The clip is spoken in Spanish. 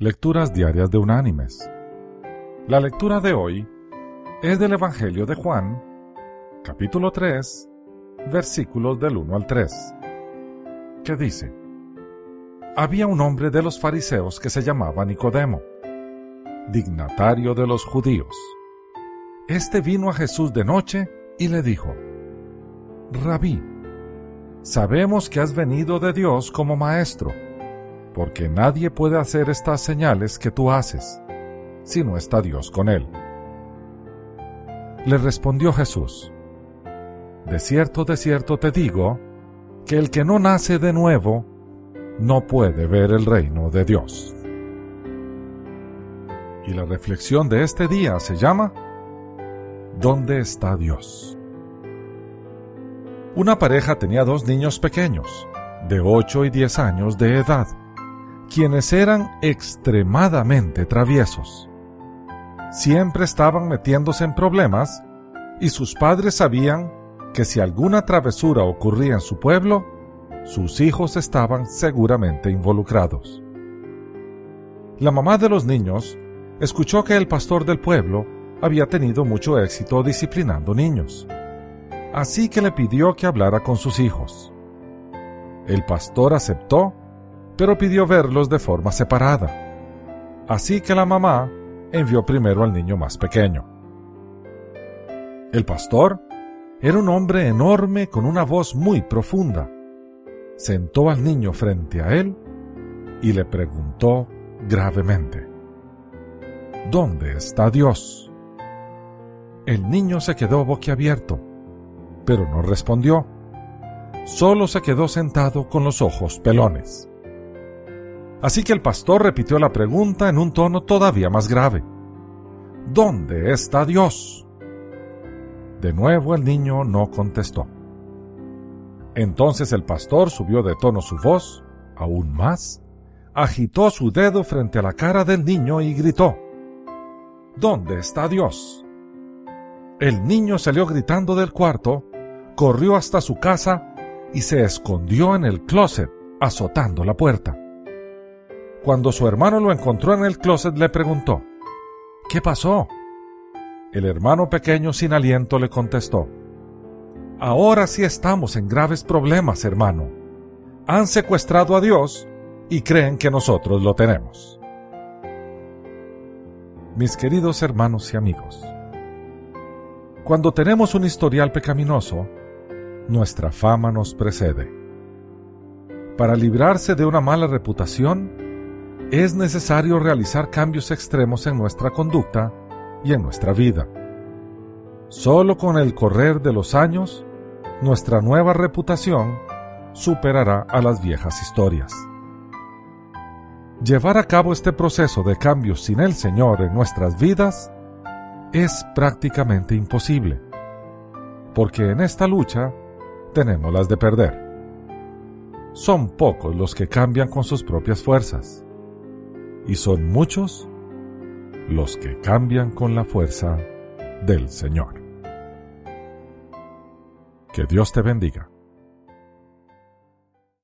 Lecturas Diarias de Unánimes. La lectura de hoy es del Evangelio de Juan, capítulo 3, versículos del 1 al 3, que dice, Había un hombre de los fariseos que se llamaba Nicodemo, dignatario de los judíos. Este vino a Jesús de noche y le dijo, Rabí, sabemos que has venido de Dios como maestro porque nadie puede hacer estas señales que tú haces si no está Dios con él. Le respondió Jesús, De cierto, de cierto te digo, que el que no nace de nuevo no puede ver el reino de Dios. Y la reflexión de este día se llama ¿Dónde está Dios? Una pareja tenía dos niños pequeños, de 8 y 10 años de edad quienes eran extremadamente traviesos. Siempre estaban metiéndose en problemas y sus padres sabían que si alguna travesura ocurría en su pueblo, sus hijos estaban seguramente involucrados. La mamá de los niños escuchó que el pastor del pueblo había tenido mucho éxito disciplinando niños, así que le pidió que hablara con sus hijos. El pastor aceptó pero pidió verlos de forma separada. Así que la mamá envió primero al niño más pequeño. El pastor era un hombre enorme con una voz muy profunda. Sentó al niño frente a él y le preguntó gravemente, ¿Dónde está Dios? El niño se quedó boquiabierto, pero no respondió. Solo se quedó sentado con los ojos pelones. Así que el pastor repitió la pregunta en un tono todavía más grave. ¿Dónde está Dios? De nuevo el niño no contestó. Entonces el pastor subió de tono su voz, aún más, agitó su dedo frente a la cara del niño y gritó, ¿Dónde está Dios? El niño salió gritando del cuarto, corrió hasta su casa y se escondió en el closet, azotando la puerta. Cuando su hermano lo encontró en el closet le preguntó, ¿Qué pasó? El hermano pequeño sin aliento le contestó, Ahora sí estamos en graves problemas, hermano. Han secuestrado a Dios y creen que nosotros lo tenemos. Mis queridos hermanos y amigos, cuando tenemos un historial pecaminoso, nuestra fama nos precede. Para librarse de una mala reputación, es necesario realizar cambios extremos en nuestra conducta y en nuestra vida. Solo con el correr de los años, nuestra nueva reputación superará a las viejas historias. Llevar a cabo este proceso de cambios sin el Señor en nuestras vidas es prácticamente imposible, porque en esta lucha tenemos las de perder. Son pocos los que cambian con sus propias fuerzas y son muchos los que cambian con la fuerza del Señor. Que Dios te bendiga.